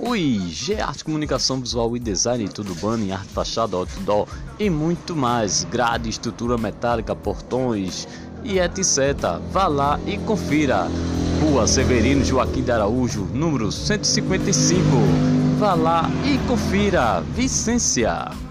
Oi, G Arte Comunicação Visual e Design, tudo banner, arte fachada, outdoor e muito mais. Grade, estrutura metálica, portões e etc. Vá lá e confira. Rua Severino Joaquim de Araújo, número 155. Vá lá e confira. Vicência.